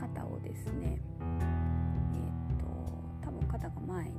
肩をですねえっ、と多分肩が前に